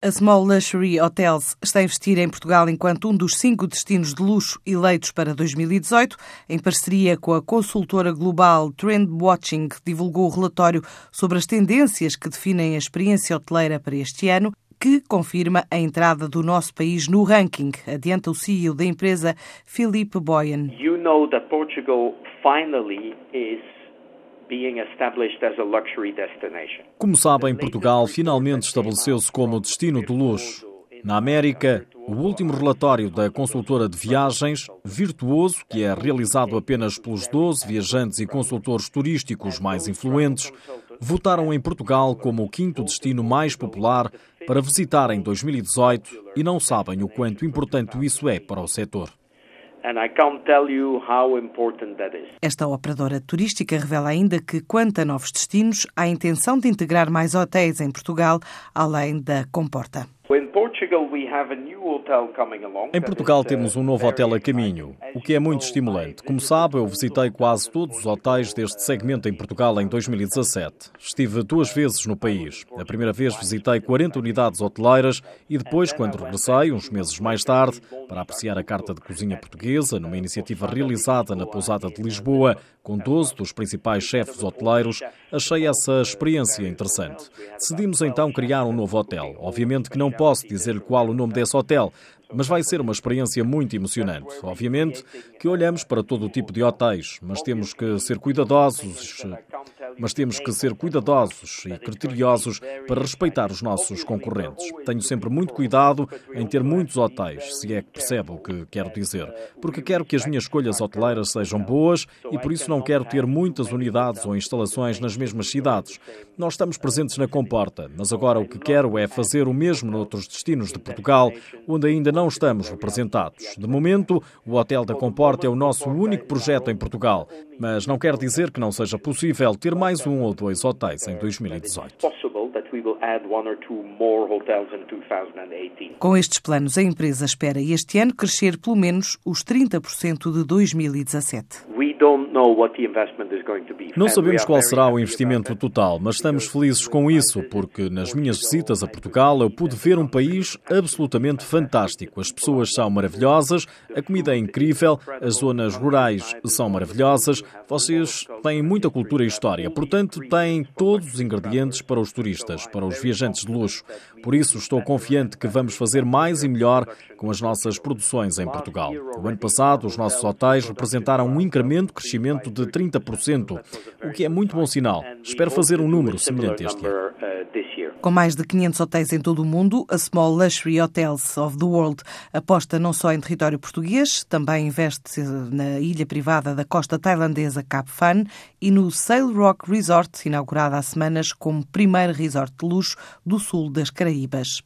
A Small Luxury Hotels está a investir em Portugal enquanto um dos cinco destinos de luxo eleitos para 2018. Em parceria com a consultora global Trend Watching, divulgou o relatório sobre as tendências que definem a experiência hoteleira para este ano, que confirma a entrada do nosso país no ranking, adianta o CEO da empresa, Philippe Boyan. You know that Portugal finally is como sabem, Portugal finalmente estabeleceu-se como destino de luxo. Na América, o último relatório da consultora de viagens, Virtuoso, que é realizado apenas pelos 12 viajantes e consultores turísticos mais influentes, votaram em Portugal como o quinto destino mais popular para visitar em 2018 e não sabem o quanto importante isso é para o setor. Esta operadora turística revela ainda que, quanto a novos destinos, há intenção de integrar mais hotéis em Portugal, além da Comporta. Em Portugal temos um novo hotel a caminho, o que é muito estimulante. Como sabe, eu visitei quase todos os hotéis deste segmento em Portugal em 2017. Estive duas vezes no país. A primeira vez visitei 40 unidades hoteleiras e depois, quando regressei, uns meses mais tarde, para apreciar a carta de cozinha portuguesa, numa iniciativa realizada na Pousada de Lisboa, com 12 dos principais chefes hoteleiros, achei essa experiência interessante. Decidimos então criar um novo hotel. Obviamente que não posso dizer-lhe qual o nome desse hotel, mas vai ser uma experiência muito emocionante. Obviamente que olhamos para todo o tipo de hotéis, mas temos que ser cuidadosos mas temos que ser cuidadosos e criteriosos para respeitar os nossos concorrentes. Tenho sempre muito cuidado em ter muitos hotéis, se é que percebe o que quero dizer, porque quero que as minhas escolhas hoteleiras sejam boas e por isso não quero ter muitas unidades ou instalações nas mesmas cidades. Nós estamos presentes na Comporta, mas agora o que quero é fazer o mesmo noutros destinos de Portugal, onde ainda não estamos representados. De momento, o Hotel da Comporta é o nosso único projeto em Portugal, mas não quer dizer que não seja possível ter mais um ou dois hotéis em 2018. Com estes planos, a empresa espera este ano crescer pelo menos os 30% de 2017. Não sabemos qual será o investimento total, mas estamos felizes com isso, porque nas minhas visitas a Portugal eu pude ver um país absolutamente fantástico. As pessoas são maravilhosas, a comida é incrível, as zonas rurais são maravilhosas, vocês têm muita cultura e história, portanto, têm todos os ingredientes para os turistas, para os viajantes de luxo. Por isso, estou confiante que vamos fazer mais e melhor com as nossas produções em Portugal. O ano passado, os nossos hotéis representaram um incremento, crescimento de 30%, o que é muito bom sinal. Espero fazer um número semelhante este ano. Com mais de 500 hotéis em todo o mundo, a Small Luxury Hotels of the World aposta não só em território português, também investe na ilha privada da costa tailandesa Cap Fan e no Sail Rock Resort, inaugurada há semanas como primeiro resort de luxo do sul das Caraíbas.